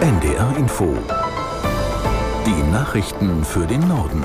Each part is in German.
NDR Info. Die Nachrichten für den Norden.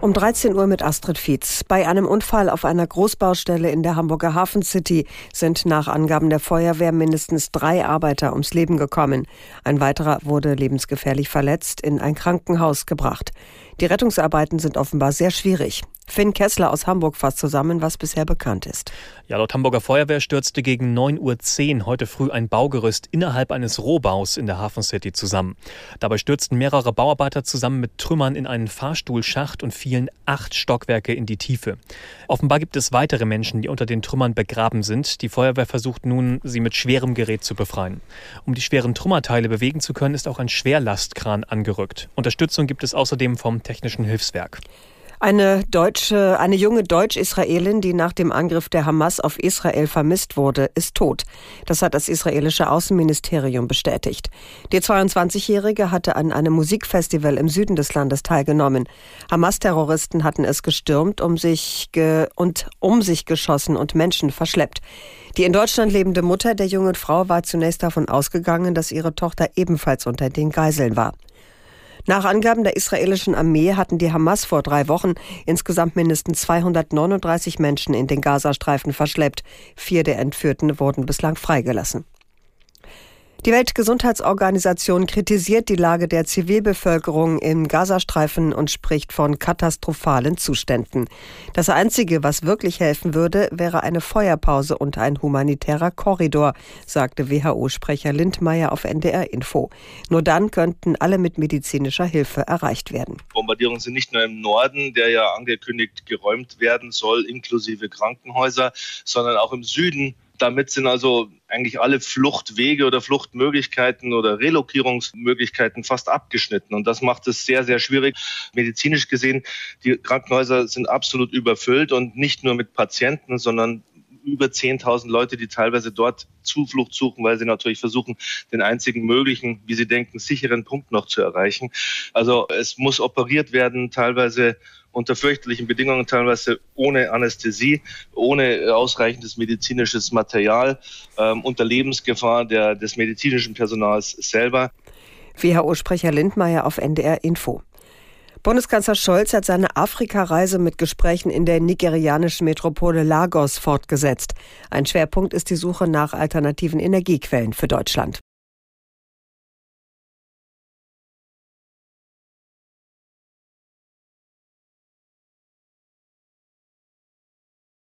Um 13 Uhr mit Astrid Fietz. Bei einem Unfall auf einer Großbaustelle in der Hamburger Hafen City sind nach Angaben der Feuerwehr mindestens drei Arbeiter ums Leben gekommen. Ein weiterer wurde lebensgefährlich verletzt in ein Krankenhaus gebracht. Die Rettungsarbeiten sind offenbar sehr schwierig. Finn Kessler aus Hamburg fasst zusammen, was bisher bekannt ist. Ja, laut Hamburger Feuerwehr stürzte gegen 9.10 Uhr heute früh ein Baugerüst innerhalb eines Rohbaus in der Hafen City zusammen. Dabei stürzten mehrere Bauarbeiter zusammen mit Trümmern in einen Fahrstuhlschacht und fielen acht Stockwerke in die Tiefe. Offenbar gibt es weitere Menschen, die unter den Trümmern begraben sind. Die Feuerwehr versucht nun, sie mit schwerem Gerät zu befreien. Um die schweren Trümmerteile bewegen zu können, ist auch ein Schwerlastkran angerückt. Unterstützung gibt es außerdem vom Technischen Hilfswerk. Eine deutsche, eine junge Deutsch-Israelin, die nach dem Angriff der Hamas auf Israel vermisst wurde, ist tot. Das hat das israelische Außenministerium bestätigt. Die 22-Jährige hatte an einem Musikfestival im Süden des Landes teilgenommen. Hamas-Terroristen hatten es gestürmt, um sich ge und um sich geschossen und Menschen verschleppt. Die in Deutschland lebende Mutter der jungen Frau war zunächst davon ausgegangen, dass ihre Tochter ebenfalls unter den Geiseln war. Nach Angaben der israelischen Armee hatten die Hamas vor drei Wochen insgesamt mindestens 239 Menschen in den Gazastreifen verschleppt. Vier der Entführten wurden bislang freigelassen. Die Weltgesundheitsorganisation kritisiert die Lage der Zivilbevölkerung im Gazastreifen und spricht von katastrophalen Zuständen. Das Einzige, was wirklich helfen würde, wäre eine Feuerpause und ein humanitärer Korridor, sagte WHO-Sprecher Lindmeier auf NDR Info. Nur dann könnten alle mit medizinischer Hilfe erreicht werden. Bombardierungen sind nicht nur im Norden, der ja angekündigt geräumt werden soll, inklusive Krankenhäuser, sondern auch im Süden damit sind also eigentlich alle Fluchtwege oder Fluchtmöglichkeiten oder Relokierungsmöglichkeiten fast abgeschnitten. Und das macht es sehr, sehr schwierig. Medizinisch gesehen, die Krankenhäuser sind absolut überfüllt und nicht nur mit Patienten, sondern über 10.000 Leute, die teilweise dort Zuflucht suchen, weil sie natürlich versuchen, den einzigen möglichen, wie sie denken, sicheren Punkt noch zu erreichen. Also es muss operiert werden, teilweise unter fürchterlichen Bedingungen, teilweise ohne Anästhesie, ohne ausreichendes medizinisches Material, ähm, unter Lebensgefahr der, des medizinischen Personals selber. WHO-Sprecher Lindmeier auf NDR Info. Bundeskanzler Scholz hat seine Afrikareise mit Gesprächen in der nigerianischen Metropole Lagos fortgesetzt. Ein Schwerpunkt ist die Suche nach alternativen Energiequellen für Deutschland.